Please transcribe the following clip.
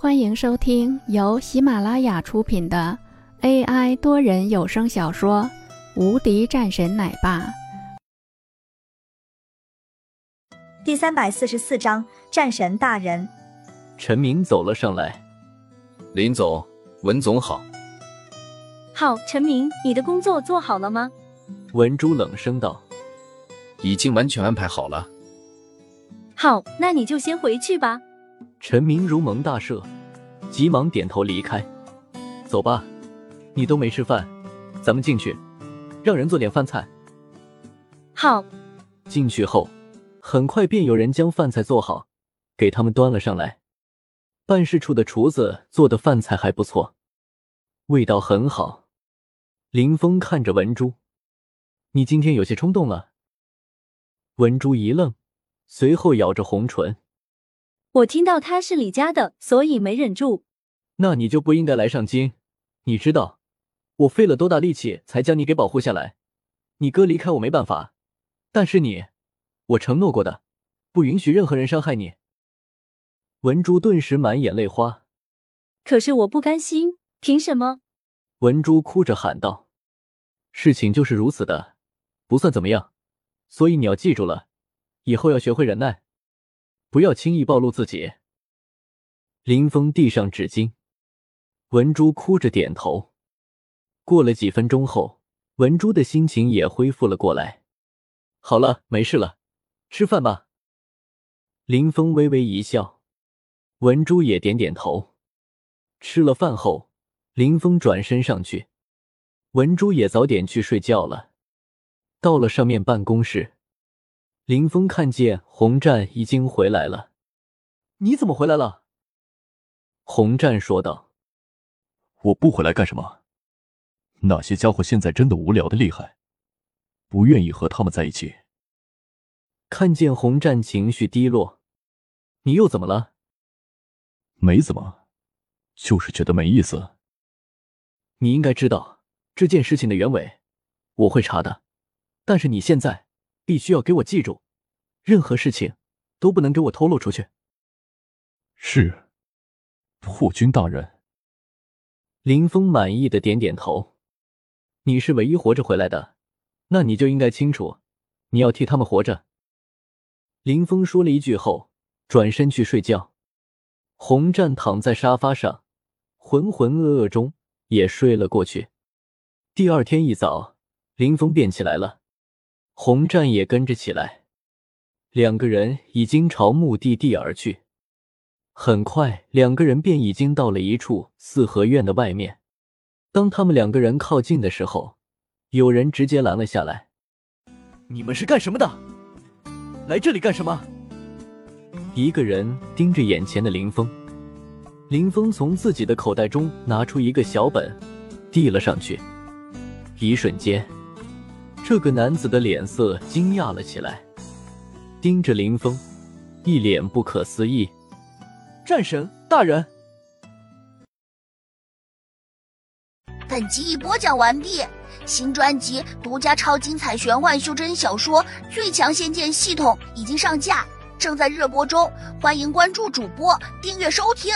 欢迎收听由喜马拉雅出品的 AI 多人有声小说《无敌战神奶爸》第三百四十四章：战神大人。陈明走了上来，林总、文总好。好，陈明，你的工作做好了吗？文珠冷声道：“已经完全安排好了。”好，那你就先回去吧。陈明如蒙大赦，急忙点头离开。走吧，你都没吃饭，咱们进去，让人做点饭菜。好。进去后，很快便有人将饭菜做好，给他们端了上来。办事处的厨子做的饭菜还不错，味道很好。林峰看着文珠：“你今天有些冲动了。”文珠一愣，随后咬着红唇。我听到他是李家的，所以没忍住。那你就不应该来上京。你知道我费了多大力气才将你给保护下来？你哥离开我没办法，但是你，我承诺过的，不允许任何人伤害你。文珠顿时满眼泪花。可是我不甘心，凭什么？文珠哭着喊道：“事情就是如此的，不算怎么样，所以你要记住了，以后要学会忍耐。”不要轻易暴露自己。林峰递上纸巾，文珠哭着点头。过了几分钟后，文珠的心情也恢复了过来。好了，没事了，吃饭吧。林峰微微一笑，文珠也点点头。吃了饭后，林峰转身上去，文珠也早点去睡觉了。到了上面办公室。林峰看见洪战已经回来了，你怎么回来了？洪战说道：“我不回来干什么？那些家伙现在真的无聊的厉害，不愿意和他们在一起。”看见洪战情绪低落，你又怎么了？没怎么，就是觉得没意思。你应该知道这件事情的原委，我会查的，但是你现在。必须要给我记住，任何事情都不能给我透露出去。是，护军大人。林峰满意的点点头。你是唯一活着回来的，那你就应该清楚，你要替他们活着。林峰说了一句后，转身去睡觉。洪战躺在沙发上，浑浑噩噩中也睡了过去。第二天一早，林峰便起来了。洪战也跟着起来，两个人已经朝目的地而去。很快，两个人便已经到了一处四合院的外面。当他们两个人靠近的时候，有人直接拦了下来：“你们是干什么的？来这里干什么？”一个人盯着眼前的林峰。林峰从自己的口袋中拿出一个小本，递了上去。一瞬间。这个男子的脸色惊讶了起来，盯着林峰，一脸不可思议。战神大人，本集已播讲完毕，新专辑独家超精彩玄幻修真小说《最强仙剑系统》已经上架，正在热播中，欢迎关注主播，订阅收听。